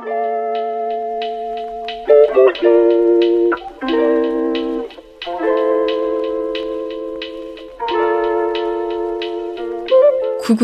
Coucou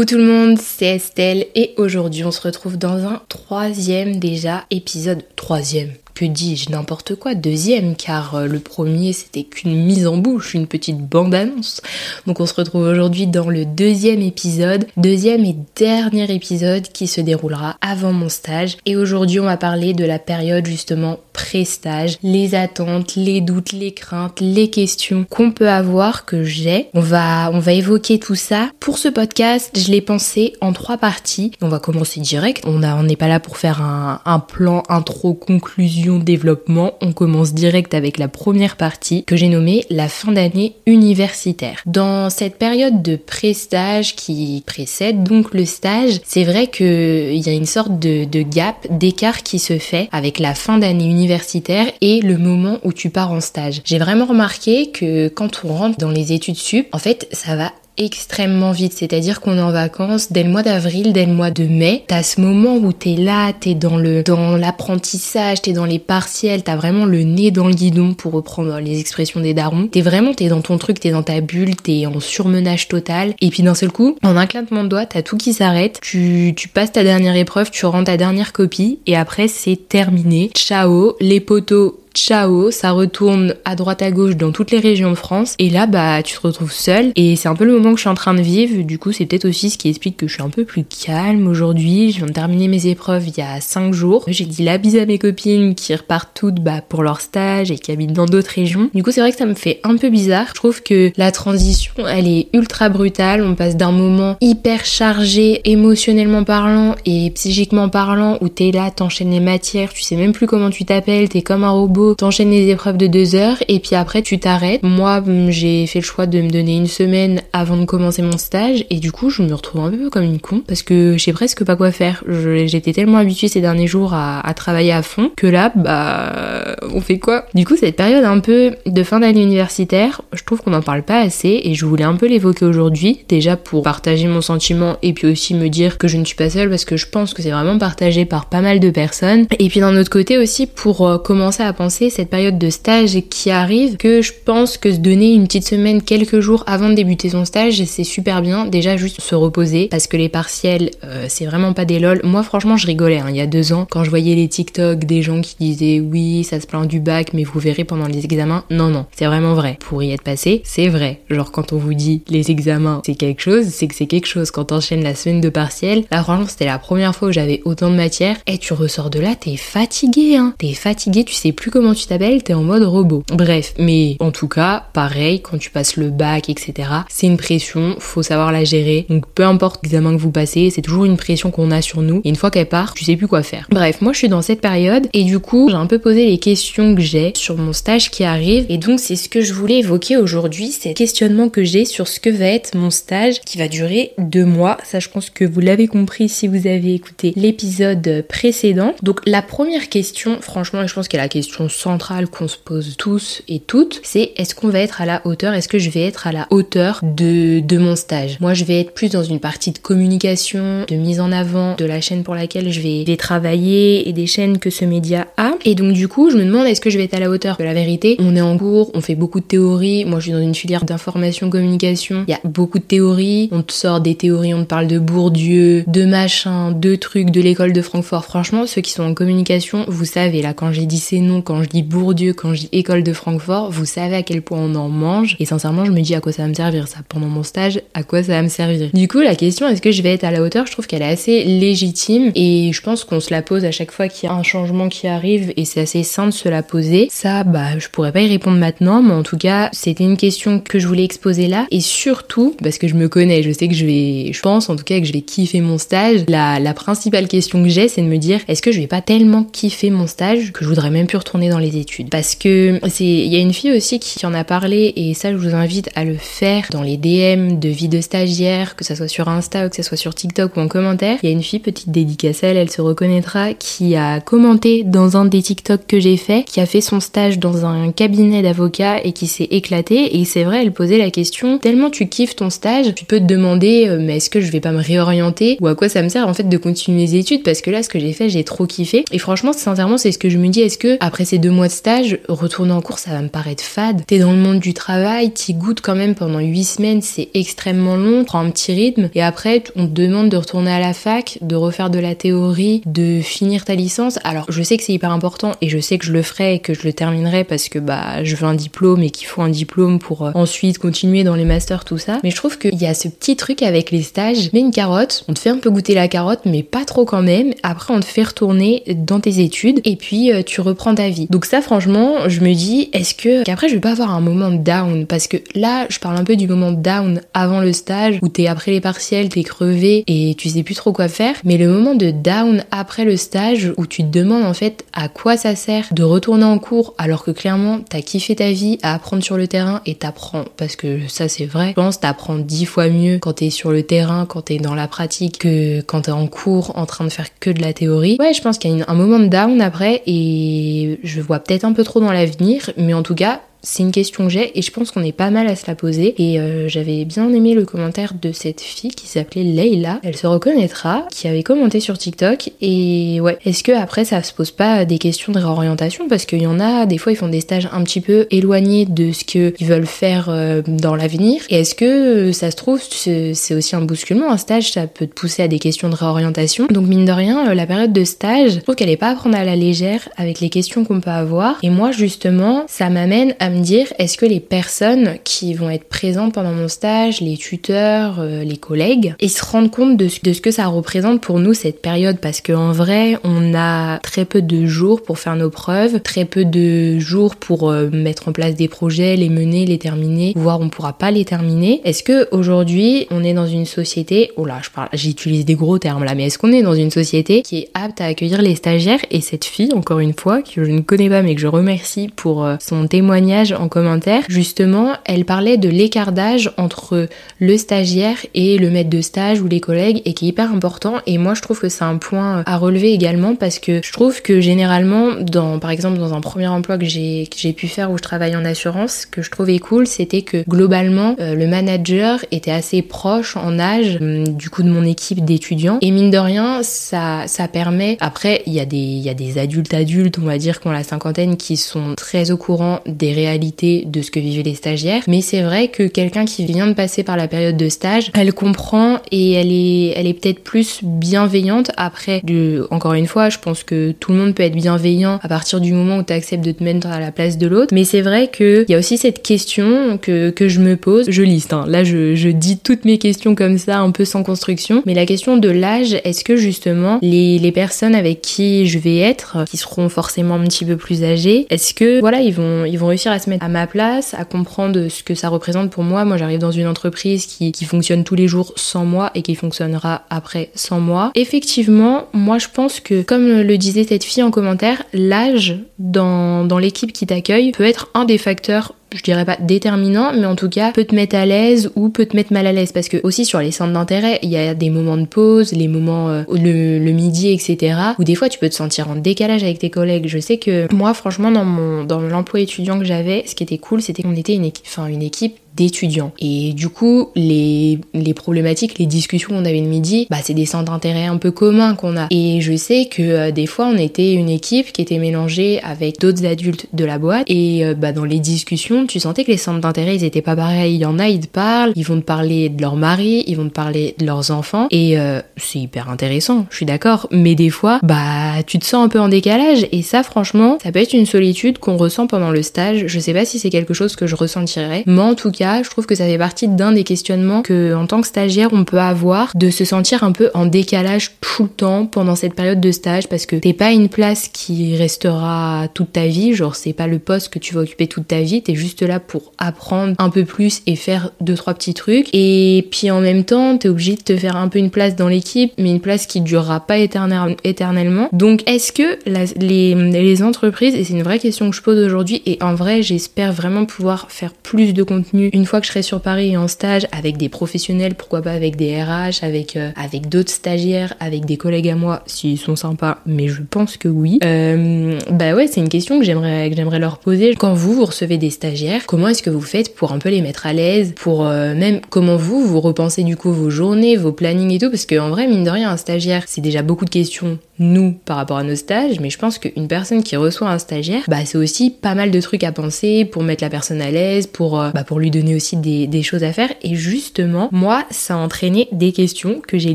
tout le monde, c'est Estelle et aujourd'hui on se retrouve dans un troisième déjà épisode, troisième, que dis-je, n'importe quoi, deuxième, car euh, le premier c'était qu'une mise en bouche, une petite bande-annonce. Donc on se retrouve aujourd'hui dans le deuxième épisode, deuxième et dernier épisode qui se déroulera avant mon stage. Et aujourd'hui on va parler de la période justement pré-stage, les attentes, les doutes, les craintes, les questions qu'on peut avoir, que j'ai. On va, on va évoquer tout ça. Pour ce podcast, je l'ai pensé en trois parties. On va commencer direct. On n'est pas là pour faire un, un plan intro conclusion développement, on commence direct avec la première partie que j'ai nommée la fin d'année universitaire. Dans cette période de pré-stage qui précède donc le stage, c'est vrai qu'il y a une sorte de, de gap, d'écart qui se fait avec la fin d'année universitaire et le moment où tu pars en stage. J'ai vraiment remarqué que quand on rentre dans les études sup, en fait, ça va extrêmement vite, c'est-à-dire qu'on est en vacances dès le mois d'avril, dès le mois de mai, t'as ce moment où t'es là, t'es dans le dans l'apprentissage, t'es dans les partiels, t'as vraiment le nez dans le guidon pour reprendre les expressions des darons. T'es vraiment t'es dans ton truc, t'es dans ta bulle, t'es en surmenage total. Et puis d'un seul coup, en un claquement de doigts, t'as tout qui s'arrête. Tu tu passes ta dernière épreuve, tu rends ta dernière copie et après c'est terminé. Ciao, les poteaux ciao, ça retourne à droite à gauche dans toutes les régions de France. Et là, bah, tu te retrouves seul. Et c'est un peu le moment que je suis en train de vivre. Du coup, c'est peut-être aussi ce qui explique que je suis un peu plus calme aujourd'hui. Je viens de terminer mes épreuves il y a 5 jours. J'ai dit la bise à mes copines qui repartent toutes bah, pour leur stage et qui habitent dans d'autres régions. Du coup, c'est vrai que ça me fait un peu bizarre. Je trouve que la transition, elle est ultra brutale. On passe d'un moment hyper chargé émotionnellement parlant et psychiquement parlant où t'es là, t'enchaînes les matières, tu sais même plus comment tu t'appelles, t'es comme un robot t'enchaînes les épreuves de deux heures et puis après tu t'arrêtes. Moi, j'ai fait le choix de me donner une semaine avant de commencer mon stage et du coup, je me retrouve un peu comme une con parce que je sais presque pas quoi faire. J'étais tellement habituée ces derniers jours à, travailler à fond que là, bah, on fait quoi? Du coup, cette période un peu de fin d'année universitaire, je trouve qu'on n'en parle pas assez et je voulais un peu l'évoquer aujourd'hui, déjà pour partager mon sentiment et puis aussi me dire que je ne suis pas seule parce que je pense que c'est vraiment partagé par pas mal de personnes. Et puis d'un autre côté aussi pour euh, commencer à penser cette période de stage qui arrive, que je pense que se donner une petite semaine, quelques jours avant de débuter son stage, c'est super bien. Déjà juste se reposer, parce que les partiels, euh, c'est vraiment pas des lol. Moi franchement, je rigolais hein, il y a deux ans quand je voyais les TikTok des gens qui disaient oui, ça se plaint du bac, mais vous verrez pendant les examens. Non, non, c'est vraiment vrai. Pour y être passé, c'est vrai. Genre quand on vous dit les examens, c'est quelque chose, c'est que c'est quelque chose. Quand t'enchaînes la semaine de partiel, là franchement, c'était la première fois où j'avais autant de matière. Et tu ressors de là, t'es fatigué, hein. T'es fatigué, tu sais plus comment tu t'appelles, t'es en mode robot. Bref, mais en tout cas, pareil, quand tu passes le bac, etc., c'est une pression, faut savoir la gérer. Donc peu importe l'examen que vous passez, c'est toujours une pression qu'on a sur nous. Et une fois qu'elle part, tu sais plus quoi faire. Bref, moi je suis dans cette période et du coup, j'ai un peu posé les questions que j'ai sur mon stage qui arrive. Et donc c'est ce que je voulais évoquer aujourd'hui, c'est questionnement que j'ai sur ce que va être mon stage qui va durer deux mois. Ça, je pense que vous l'avez compris si vous avez écouté l'épisode précédent. Donc la première question, franchement, je pense que la question centrale qu'on se pose tous et toutes, c'est est-ce qu'on va être à la hauteur, est-ce que je vais être à la hauteur de, de mon stage? Moi, je vais être plus dans une partie de communication, de mise en avant de la chaîne pour laquelle je vais, vais travailler et des chaînes que ce média a. Et donc, du coup, je me demande est-ce que je vais être à la hauteur de la vérité? On est en cours, on fait beaucoup de théories. Moi, je suis dans une filière d'information communication. Il y a beaucoup de théories. On te sort des théories, on te parle de Bourdieu, de machin, de trucs, de l'école de Francfort. Franchement, ceux qui sont en communication, vous savez, là, quand j'ai dit ces noms, quand je dis Bourdieu, quand je dis école de Francfort, vous savez à quel point on en mange. Et sincèrement, je me dis à quoi ça va me servir ça pendant mon stage, à quoi ça va me servir. Du coup, la question est-ce que je vais être à la hauteur, je trouve qu'elle est assez légitime et je pense qu'on se la pose à chaque fois qu'il y a un changement qui arrive et c'est assez sain de se la poser. Ça, bah, je pourrais pas y répondre maintenant, mais en tout cas, c'était une question que je voulais exposer là et surtout parce que je me connais, je sais que je vais, je pense en tout cas que je vais kiffer mon stage. La, la principale question que j'ai, c'est de me dire est-ce que je vais pas tellement kiffer mon stage que je voudrais même plus retourner dans les études. Parce que c'est, il y a une fille aussi qui en a parlé et ça je vous invite à le faire dans les DM de vie de stagiaire, que ça soit sur Insta ou que ça soit sur TikTok ou en commentaire. Il y a une fille, petite dédicace elle, elle se reconnaîtra, qui a commenté dans un des TikTok que j'ai fait, qui a fait son stage dans un cabinet d'avocat et qui s'est éclaté. Et c'est vrai, elle posait la question, tellement tu kiffes ton stage, tu peux te demander, euh, mais est-ce que je vais pas me réorienter ou à quoi ça me sert en fait de continuer les études? Parce que là, ce que j'ai fait, j'ai trop kiffé. Et franchement, sincèrement, c'est ce que je me dis, est-ce que après ces deux mois de stage, retourner en cours, ça va me paraître fade T'es dans le monde du travail, t'y goûtes quand même pendant huit semaines, c'est extrêmement long, prends un petit rythme et après, on te demande de retourner à la fac, de refaire de la théorie, de finir ta licence. Alors, je sais que c'est hyper important et je sais que je le ferai et que je le terminerai parce que bah, je veux un diplôme et qu'il faut un diplôme pour euh, ensuite continuer dans les masters, tout ça. Mais je trouve qu'il y a ce petit truc avec les stages. Mets une carotte, on te fait un peu goûter la carotte, mais pas trop quand même. Après, on te fait retourner dans tes études et puis euh, tu reprends ta vie. Donc ça, franchement, je me dis, est-ce que qu'après je vais pas avoir un moment down? Parce que là, je parle un peu du moment down avant le stage où t'es après les partiels, t'es crevé et tu sais plus trop quoi faire. Mais le moment de down après le stage où tu te demandes en fait à quoi ça sert de retourner en cours alors que clairement t'as kiffé ta vie à apprendre sur le terrain et t'apprends parce que ça c'est vrai. Je pense t'apprends dix fois mieux quand t'es sur le terrain, quand t'es dans la pratique que quand t'es en cours en train de faire que de la théorie. Ouais, je pense qu'il y a un moment de down après et je vois peut-être un peu trop dans l'avenir, mais en tout cas c'est une question que j'ai et je pense qu'on est pas mal à se la poser. Et euh, j'avais bien aimé le commentaire de cette fille qui s'appelait Leila. Elle se reconnaîtra, qui avait commenté sur TikTok. Et ouais, est-ce que après ça se pose pas des questions de réorientation? Parce qu'il y en a, des fois ils font des stages un petit peu éloignés de ce qu'ils veulent faire euh, dans l'avenir. Et est-ce que ça se trouve, c'est aussi un bousculement Un stage, ça peut te pousser à des questions de réorientation. Donc mine de rien, euh, la période de stage, je trouve qu'elle est pas à prendre à la légère avec les questions qu'on peut avoir. Et moi justement, ça m'amène à me dire est-ce que les personnes qui vont être présentes pendant mon stage, les tuteurs, euh, les collègues, ils se rendent compte de ce, de ce, que ça représente pour nous cette période? Parce qu'en vrai, on a très peu de jours pour faire nos preuves, très peu de jours pour euh, mettre en place des projets, les mener, les terminer, voire on pourra pas les terminer. Est-ce que aujourd'hui, on est dans une société, oh là, je parle, j'utilise des gros termes là, mais est-ce qu'on est dans une société qui est apte à accueillir les stagiaires? Et cette fille, encore une fois, que je ne connais pas mais que je remercie pour euh, son témoignage en commentaire, justement, elle parlait de l'écart d'âge entre le stagiaire et le maître de stage ou les collègues et qui est hyper important. Et moi, je trouve que c'est un point à relever également parce que je trouve que généralement, dans, par exemple, dans un premier emploi que j'ai, pu faire où je travaille en assurance, ce que je trouvais cool, c'était que globalement, euh, le manager était assez proche en âge hum, du coup de mon équipe d'étudiants. Et mine de rien, ça, permet, après, il y, a des, il y a des adultes adultes, on va dire, qui ont la cinquantaine, qui sont très au courant des réalités de ce que vivaient les stagiaires. Mais c'est vrai que quelqu'un qui vient de passer par la période de stage, elle comprend et elle est, elle est peut-être plus bienveillante. Après, encore une fois, je pense que tout le monde peut être bienveillant à partir du moment où tu acceptes de te mettre à la place de l'autre. Mais c'est vrai qu'il y a aussi cette question que, que je me pose. Je liste, hein. là je, je dis toutes mes questions comme ça, un peu sans construction. Mais la question de l'âge, est-ce que justement les, les personnes avec qui je vais être, qui seront forcément un petit peu plus âgées, est-ce que voilà, ils vont, ils vont réussir à se mettre à ma place, à comprendre ce que ça représente pour moi. Moi, j'arrive dans une entreprise qui, qui fonctionne tous les jours sans moi et qui fonctionnera après sans moi. Effectivement, moi, je pense que, comme le disait cette fille en commentaire, l'âge dans, dans l'équipe qui t'accueille peut être un des facteurs je dirais pas déterminant, mais en tout cas peut te mettre à l'aise ou peut te mettre mal à l'aise parce que aussi sur les centres d'intérêt, il y a des moments de pause, les moments euh, le, le, midi, etc. où des fois tu peux te sentir en décalage avec tes collègues. Je sais que moi, franchement, dans mon dans l'emploi étudiant que j'avais, ce qui était cool, c'était qu'on était une équipe, enfin une équipe d'étudiants. Et du coup, les, les problématiques, les discussions qu'on avait le midi, bah, c'est des centres d'intérêt un peu communs qu'on a. Et je sais que euh, des fois, on était une équipe qui était mélangée avec d'autres adultes de la boîte. Et euh, bah, dans les discussions, tu sentais que les centres d'intérêt, ils étaient pas pareils. Il y en a, ils te parlent, ils vont te parler de leur mari, ils vont te parler de leurs enfants. Et euh, c'est hyper intéressant, je suis d'accord. Mais des fois, bah, tu te sens un peu en décalage. Et ça, franchement, ça peut être une solitude qu'on ressent pendant le stage. Je sais pas si c'est quelque chose que je ressentirais. Mais en tout cas, je trouve que ça fait partie d'un des questionnements que, en tant que stagiaire, on peut avoir de se sentir un peu en décalage tout le temps pendant cette période de stage parce que t'es pas une place qui restera toute ta vie, genre c'est pas le poste que tu vas occuper toute ta vie, t'es juste là pour apprendre un peu plus et faire deux trois petits trucs. Et puis en même temps, t'es obligé de te faire un peu une place dans l'équipe, mais une place qui durera pas éternellement. Donc est-ce que les entreprises, et c'est une vraie question que je pose aujourd'hui, et en vrai j'espère vraiment pouvoir faire plus de contenu une fois que je serai sur Paris et en stage avec des professionnels, pourquoi pas avec des RH, avec, euh, avec d'autres stagiaires, avec des collègues à moi, s'ils sont sympas, mais je pense que oui. Euh, bah ouais, c'est une question que j'aimerais j'aimerais leur poser. Quand vous, vous recevez des stagiaires, comment est-ce que vous faites pour un peu les mettre à l'aise, pour euh, même comment vous, vous repensez du coup vos journées, vos plannings et tout, parce qu'en vrai, mine de rien, un stagiaire, c'est déjà beaucoup de questions nous par rapport à nos stages, mais je pense qu'une personne qui reçoit un stagiaire, bah c'est aussi pas mal de trucs à penser pour mettre la personne à l'aise, pour, bah, pour lui donner aussi des, choses à faire. Et justement, moi, ça a entraîné des questions que j'ai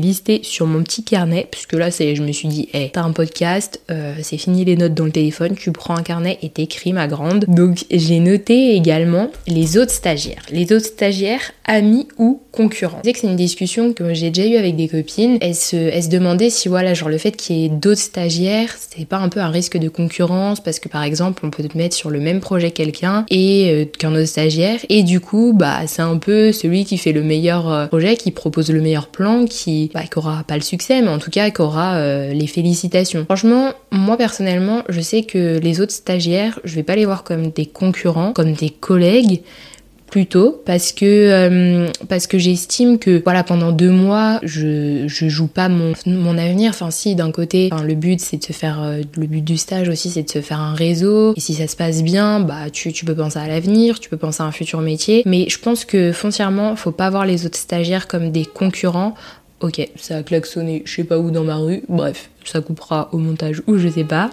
listées sur mon petit carnet, puisque là, c'est, je me suis dit, hé, t'as un podcast, euh, c'est fini les notes dans le téléphone, tu prends un carnet et t'écris ma grande. Donc j'ai noté également les autres stagiaires. Les autres stagiaires, amis ou concurrents. Je que c'est une discussion que j'ai déjà eu avec des copines. Elles se, elles se demandaient si voilà, genre le fait qu'il y ait d'autres stagiaires, c'est pas un peu un risque de concurrence parce que par exemple on peut te mettre sur le même projet quelqu'un et euh, qu'un autre stagiaire et du coup bah c'est un peu celui qui fait le meilleur euh, projet, qui propose le meilleur plan, qui bah, aura pas le succès mais en tout cas qui aura euh, les félicitations. Franchement moi personnellement je sais que les autres stagiaires je vais pas les voir comme des concurrents, comme des collègues plutôt parce que euh, parce que j'estime que voilà pendant deux mois je, je joue pas mon, mon avenir. Enfin si d'un côté enfin, le but c'est de se faire euh, le but du stage aussi c'est de se faire un réseau. Et si ça se passe bien bah tu, tu peux penser à l'avenir tu peux penser à un futur métier. Mais je pense que foncièrement faut pas voir les autres stagiaires comme des concurrents. Ok, ça a klaxonné je sais pas où dans ma rue, bref, ça coupera au montage ou je sais pas.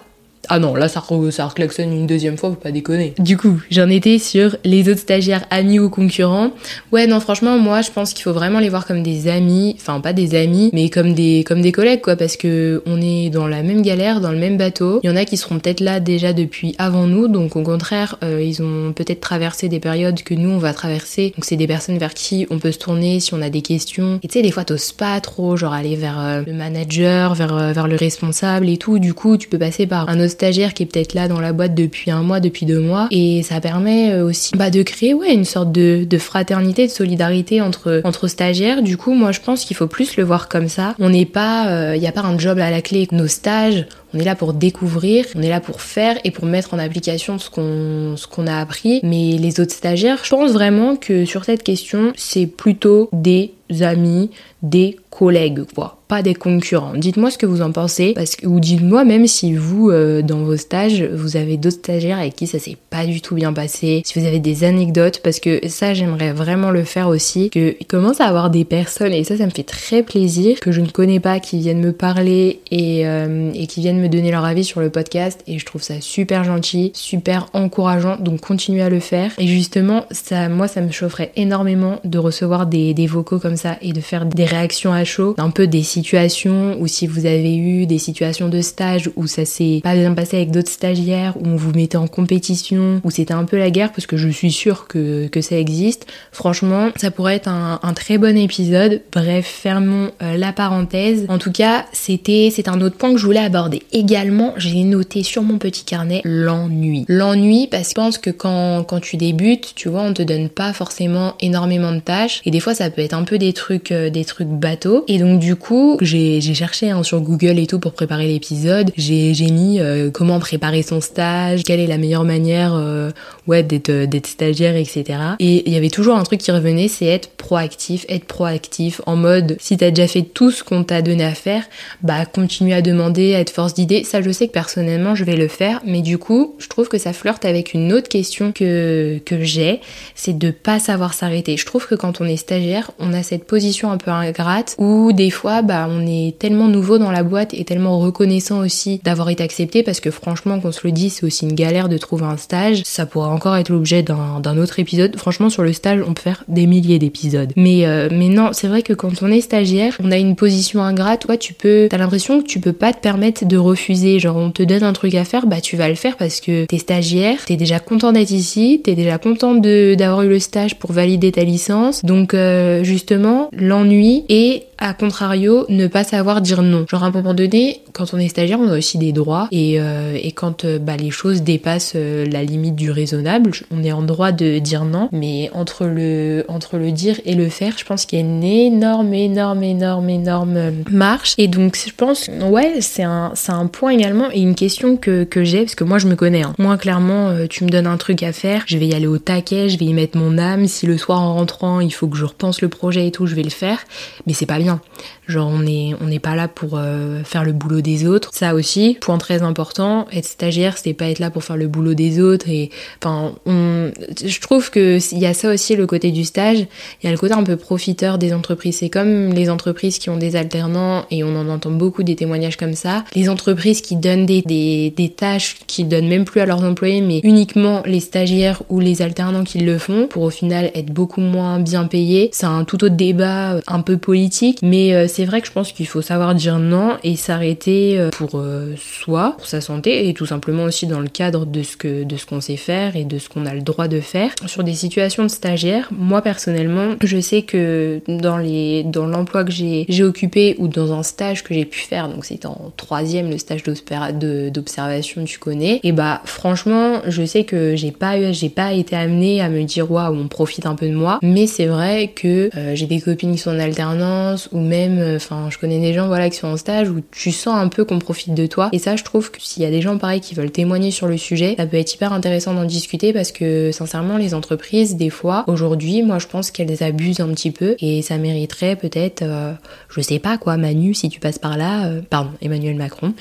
Ah non, là ça, ça reclaxonne une deuxième fois, faut pas déconner. Du coup, j'en étais sur les autres stagiaires amis ou concurrents. Ouais, non, franchement, moi je pense qu'il faut vraiment les voir comme des amis, enfin pas des amis, mais comme des, comme des collègues quoi, parce que on est dans la même galère, dans le même bateau. Il y en a qui seront peut-être là déjà depuis avant nous, donc au contraire, euh, ils ont peut-être traversé des périodes que nous on va traverser. Donc c'est des personnes vers qui on peut se tourner si on a des questions. Et tu sais, des fois t'oses pas trop, genre aller vers euh, le manager, vers, euh, vers le responsable et tout. Du coup, tu peux passer par un autre stagiaire qui est peut-être là dans la boîte depuis un mois, depuis deux mois. Et ça permet euh, aussi bah, de créer ouais, une sorte de, fraternité, de solidarité entre, entre stagiaires. Du coup, moi je pense qu'il faut plus le voir comme ça. On n'est pas, il euh, n'y a pas un job à la clé. Nos stages, on est là pour découvrir, on est là pour faire et pour mettre en application ce qu'on ce qu'on a appris. Mais les autres stagiaires, je pense vraiment que sur cette question, c'est plutôt des amis, des collègues, quoi pas des concurrents. Dites-moi ce que vous en pensez, ou dites-moi même si vous, euh, dans vos stages, vous avez d'autres stagiaires avec qui ça s'est pas du tout bien passé, si vous avez des anecdotes, parce que ça, j'aimerais vraiment le faire aussi, que commence à avoir des personnes, et ça, ça me fait très plaisir, que je ne connais pas, qui viennent me parler et, euh, et qui viennent me donner leur avis sur le podcast, et je trouve ça super gentil, super encourageant, donc continuez à le faire. Et justement, ça, moi, ça me chaufferait énormément de recevoir des, vocaux comme ça et de faire des réactions à chaud, un peu des situations ou si vous avez eu des situations de stage où ça s'est pas bien passé avec d'autres stagiaires, où on vous mettait en compétition, où c'était un peu la guerre, parce que je suis sûre que, que ça existe. Franchement, ça pourrait être un, un très bon épisode. Bref, fermons euh, la parenthèse. En tout cas, c'était c'est un autre point que je voulais aborder. Également, j'ai noté sur mon petit carnet l'ennui. L'ennui parce que je pense que quand, quand tu débutes, tu vois, on te donne pas forcément énormément de tâches et des fois ça peut être un peu des trucs euh, des trucs bateaux et donc du coup j'ai cherché hein, sur Google et tout pour préparer l'épisode. J'ai mis euh, comment préparer son stage, quelle est la meilleure manière euh, d'être stagiaire, etc. Et il y avait toujours un truc qui revenait, c'est être proactif, être proactif en mode si t'as déjà fait tout ce qu'on t'a donné à faire, bah continue à demander, à être force Ça, je sais que personnellement, je vais le faire, mais du coup, je trouve que ça flirte avec une autre question que, que j'ai, c'est de pas savoir s'arrêter. Je trouve que quand on est stagiaire, on a cette position un peu ingrate où des fois, bah, on est tellement nouveau dans la boîte et tellement reconnaissant aussi d'avoir été accepté parce que franchement, qu'on se le dit, c'est aussi une galère de trouver un stage. Ça pourrait encore être l'objet d'un autre épisode. Franchement, sur le stage, on peut faire des milliers d'épisodes. Mais, euh, mais non, c'est vrai que quand on est stagiaire, on a une position ingrate. Toi, tu peux, t'as l'impression que tu peux pas te permettre de refuser. Genre, on te donne un truc à faire, bah tu vas le faire parce que t'es stagiaire, t'es déjà content d'être ici, t'es déjà content d'avoir eu le stage pour valider ta licence. Donc, euh, justement, l'ennui et à contrario, ne pas savoir dire non. Genre à un moment donné, quand on est stagiaire, on a aussi des droits et, euh, et quand euh, bah, les choses dépassent euh, la limite du raisonnable, on est en droit de dire non. Mais entre le, entre le dire et le faire, je pense qu'il y a une énorme, énorme, énorme, énorme marche. Et donc je pense, ouais, c'est un, un point également et une question que, que j'ai parce que moi je me connais. Hein. Moi clairement, tu me donnes un truc à faire, je vais y aller au taquet, je vais y mettre mon âme. Si le soir en rentrant, il faut que je repense le projet et tout, je vais le faire. Mais c'est pas bien Genre on n'est pas là pour euh, faire le boulot des autres. Ça aussi, point très important, être stagiaire, c'est pas être là pour faire le boulot des autres. Et enfin, je trouve que il y a ça aussi le côté du stage. Il y a le côté un peu profiteur des entreprises. C'est comme les entreprises qui ont des alternants et on en entend beaucoup des témoignages comme ça. Les entreprises qui donnent des, des, des tâches qui donnent même plus à leurs employés, mais uniquement les stagiaires ou les alternants qui le font pour au final être beaucoup moins bien payés. C'est un tout autre débat un peu politique mais euh, c'est vrai que je pense qu'il faut savoir dire non et s'arrêter euh, pour euh, soi, pour sa santé et tout simplement aussi dans le cadre de ce que de ce qu'on sait faire et de ce qu'on a le droit de faire. Sur des situations de stagiaire, moi personnellement, je sais que dans les dans l'emploi que j'ai occupé ou dans un stage que j'ai pu faire, donc c'était en troisième le stage d'observation, tu connais. Et bah franchement, je sais que j'ai pas j'ai pas été amenée à me dire waouh on profite un peu de moi, mais c'est vrai que j'ai des copines qui sont en alternance ou même, euh, enfin, je connais des gens voilà qui sont en stage où tu sens un peu qu'on profite de toi. Et ça, je trouve que s'il y a des gens pareils qui veulent témoigner sur le sujet, ça peut être hyper intéressant d'en discuter parce que sincèrement, les entreprises, des fois, aujourd'hui, moi, je pense qu'elles abusent un petit peu et ça mériterait peut-être, euh, je sais pas quoi, Manu, si tu passes par là, euh, pardon, Emmanuel Macron,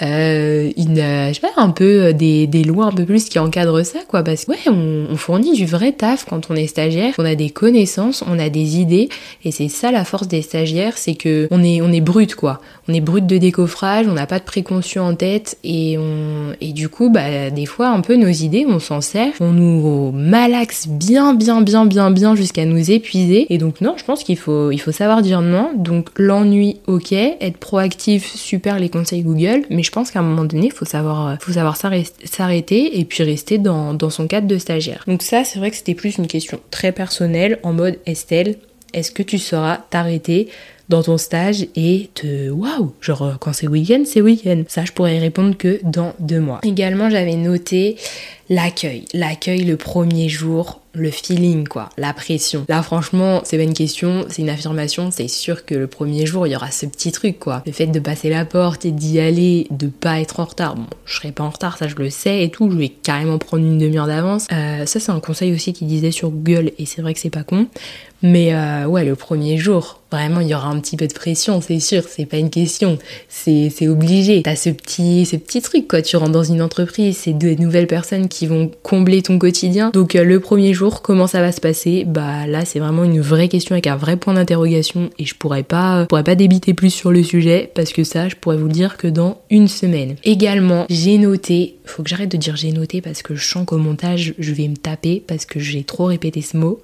une, je sais pas, un peu des, des, lois un peu plus qui encadrent ça, quoi, parce que ouais, on, on fournit du vrai taf quand on est stagiaire, on a des connaissances, on a des idées et c'est ça la force des stagiaires c'est que on est on brut quoi. On est brut de décoffrage, on n'a pas de préconçu en tête et on et du coup bah des fois un peu nos idées on s'en sert, on nous malaxe bien bien bien bien bien jusqu'à nous épuiser. Et donc non je pense qu'il faut il faut savoir dire non. Donc l'ennui ok. Être proactif super les conseils Google. Mais je pense qu'à un moment donné faut savoir faut savoir s'arrêter et puis rester dans, dans son cadre de stagiaire. Donc ça c'est vrai que c'était plus une question très personnelle en mode Estelle est-ce que tu sauras t'arrêter dans ton stage et te waouh genre quand c'est week-end c'est week-end ça je pourrais répondre que dans deux mois également j'avais noté l'accueil l'accueil le premier jour le feeling quoi, la pression. Là franchement, c'est pas une question, c'est une affirmation, c'est sûr que le premier jour, il y aura ce petit truc quoi. Le fait de passer la porte et d'y aller, de pas être en retard. Bon, je serai pas en retard, ça je le sais et tout, je vais carrément prendre une demi-heure d'avance. Euh, ça c'est un conseil aussi qu'il disait sur Google et c'est vrai que c'est pas con. Mais euh, ouais, le premier jour, vraiment, il y aura un petit peu de pression, c'est sûr, c'est pas une question, c'est obligé. T'as ce petit, ce petit truc, quoi. Tu rentres dans une entreprise, c'est de nouvelles personnes qui vont combler ton quotidien. Donc, euh, le premier jour, comment ça va se passer? Bah là, c'est vraiment une vraie question avec un vrai point d'interrogation et je pourrais pas, pourrais pas débiter plus sur le sujet parce que ça, je pourrais vous le dire que dans une semaine. Également, j'ai noté, faut que j'arrête de dire j'ai noté parce que je sens qu'au montage, je vais me taper parce que j'ai trop répété ce mot.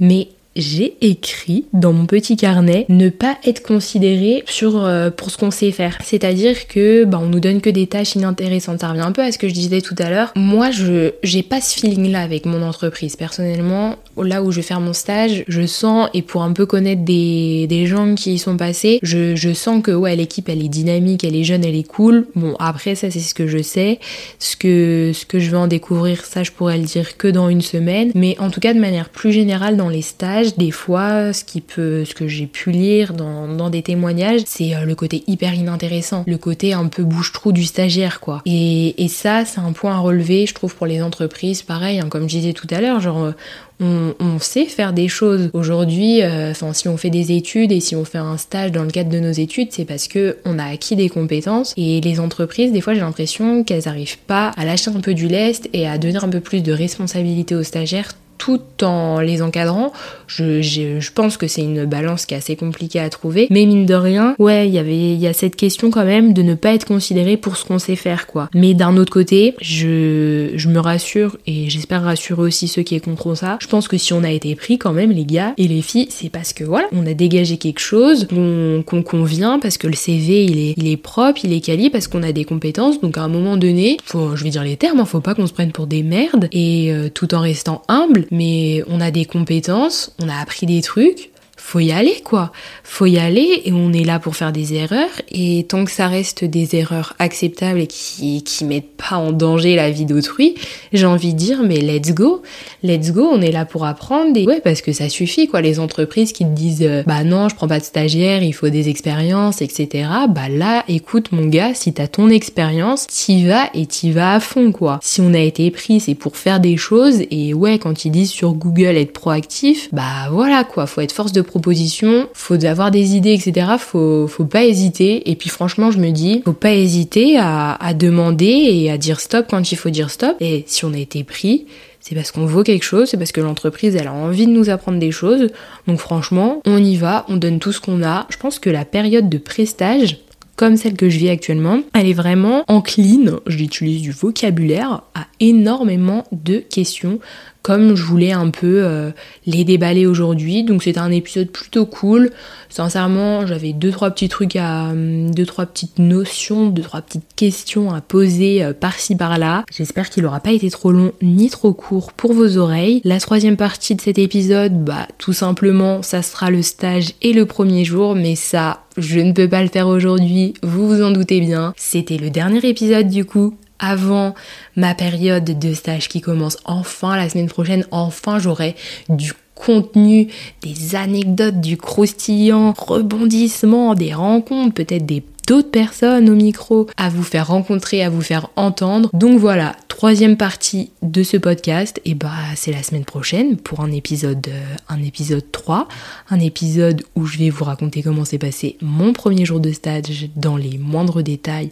Mais j'ai écrit dans mon petit carnet ne pas être considéré sur euh, pour ce qu'on sait faire. C'est-à-dire que bah, on nous donne que des tâches inintéressantes. Ça revient un peu à ce que je disais tout à l'heure. Moi, je j'ai pas ce feeling là avec mon entreprise. Personnellement, là où je vais faire mon stage, je sens et pour un peu connaître des, des gens qui y sont passés, je, je sens que ouais l'équipe elle est dynamique, elle est jeune, elle est cool. Bon après ça c'est ce que je sais. Ce que ce que je vais en découvrir, ça je pourrais le dire que dans une semaine. Mais en tout cas de manière plus générale dans les stages des fois, ce qui peut, ce que j'ai pu lire dans, des témoignages, c'est euh, le côté hyper inintéressant, le côté un peu bouche-trou du stagiaire, quoi. Et, ça, c'est un point à relever, je trouve, pour les entreprises. Pareil, hein, comme je disais tout à l'heure, genre, on, sait faire des choses. Aujourd'hui, euh, enfin, si on fait des études et si on fait un stage dans le cadre de nos études, c'est parce que on a acquis des compétences. Et les entreprises, des fois, j'ai l'impression qu'elles n'arrivent pas à lâcher un peu du lest et à donner un peu plus de responsabilité aux stagiaires tout en les encadrant. Je, je, pense que c'est une balance qui est assez compliquée à trouver. Mais mine de rien, ouais, il y il y a cette question quand même de ne pas être considéré pour ce qu'on sait faire, quoi. Mais d'un autre côté, je, je me rassure et j'espère rassurer aussi ceux qui contre ça. Je pense que si on a été pris quand même, les gars et les filles, c'est parce que voilà, on a dégagé quelque chose, qu'on convient, parce que le CV il est, il est propre, il est quali, parce qu'on a des compétences. Donc à un moment donné, faut, je vais dire les termes, hein, faut pas qu'on se prenne pour des merdes et euh, tout en restant humble, mais on a des compétences, on a appris des trucs, faut y aller quoi. Faut y aller et on est là pour faire des erreurs et tant que ça reste des erreurs acceptables et qui qui mettent pas en danger la vie d'autrui, j'ai envie de dire mais let's go. Let's go, on est là pour apprendre et ouais parce que ça suffit quoi les entreprises qui te disent euh, bah non, je prends pas de stagiaire, il faut des expériences etc. Bah là écoute mon gars, si t'as ton expérience, t'y vas et t'y vas à fond quoi. Si on a été pris, c'est pour faire des choses et ouais quand ils disent sur Google être proactif, bah voilà quoi, faut être force de proposition, faut avoir des idées, etc. Faut, faut pas hésiter. Et puis franchement, je me dis, faut pas hésiter à, à demander et à dire stop quand il faut dire stop. Et si on a été pris, c'est parce qu'on vaut quelque chose, c'est parce que l'entreprise elle a envie de nous apprendre des choses. Donc franchement, on y va, on donne tout ce qu'on a. Je pense que la période de prestage, comme celle que je vis actuellement, elle est vraiment encline, j'utilise du vocabulaire, à énormément de questions comme je voulais un peu euh, les déballer aujourd'hui. Donc c'était un épisode plutôt cool. Sincèrement, j'avais deux trois petits trucs à hum, deux trois petites notions, deux trois petites questions à poser euh, par-ci par-là. J'espère qu'il aura pas été trop long ni trop court pour vos oreilles. La troisième partie de cet épisode, bah tout simplement, ça sera le stage et le premier jour, mais ça je ne peux pas le faire aujourd'hui, vous vous en doutez bien. C'était le dernier épisode du coup avant ma période de stage qui commence enfin la semaine prochaine. Enfin, j'aurai du contenu, des anecdotes, du croustillant, rebondissement, des rencontres, peut-être des d'autres personnes au micro à vous faire rencontrer, à vous faire entendre. Donc voilà, troisième partie de ce podcast, et bah c'est la semaine prochaine pour un épisode, euh, un épisode 3, un épisode où je vais vous raconter comment s'est passé mon premier jour de stage dans les moindres détails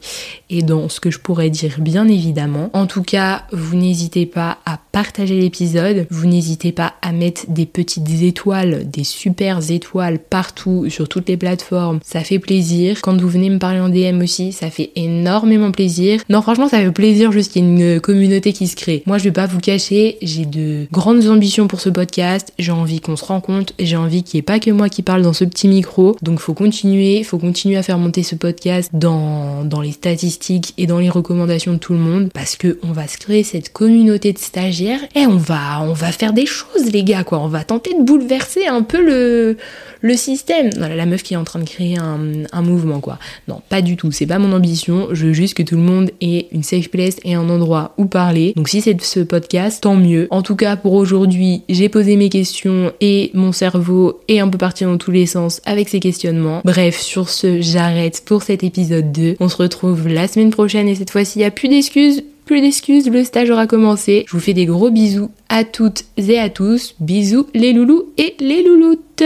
et dans ce que je pourrais dire bien évidemment. En tout cas, vous n'hésitez pas à partager l'épisode, vous n'hésitez pas à mettre des petites étoiles, des super étoiles partout sur toutes les plateformes, ça fait plaisir. Quand vous venez me parler en DM aussi, ça fait énormément plaisir. Non, franchement, ça fait plaisir juste qu'il y ait une communauté qui se crée. Moi, je vais pas vous cacher, j'ai de grandes ambitions pour ce podcast. J'ai envie qu'on se rencontre, j'ai envie qu'il n'y ait pas que moi qui parle dans ce petit micro. Donc, faut continuer, faut continuer à faire monter ce podcast dans, dans les statistiques et dans les recommandations de tout le monde parce que on va se créer cette communauté de stagiaires et on va, on va faire des choses, les gars, quoi. On va tenter de bouleverser un peu le, le système. la meuf qui est en train de créer un, un mouvement, quoi. Pas du tout. C'est pas mon ambition. Je veux juste que tout le monde ait une safe place et un endroit où parler. Donc si c'est ce podcast, tant mieux. En tout cas, pour aujourd'hui, j'ai posé mes questions et mon cerveau est un peu parti dans tous les sens avec ses questionnements. Bref, sur ce, j'arrête pour cet épisode 2. On se retrouve la semaine prochaine et cette fois-ci, il n'y a plus d'excuses plus d'excuses, le stage aura commencé. Je vous fais des gros bisous à toutes et à tous. Bisous les loulous et les louloutes.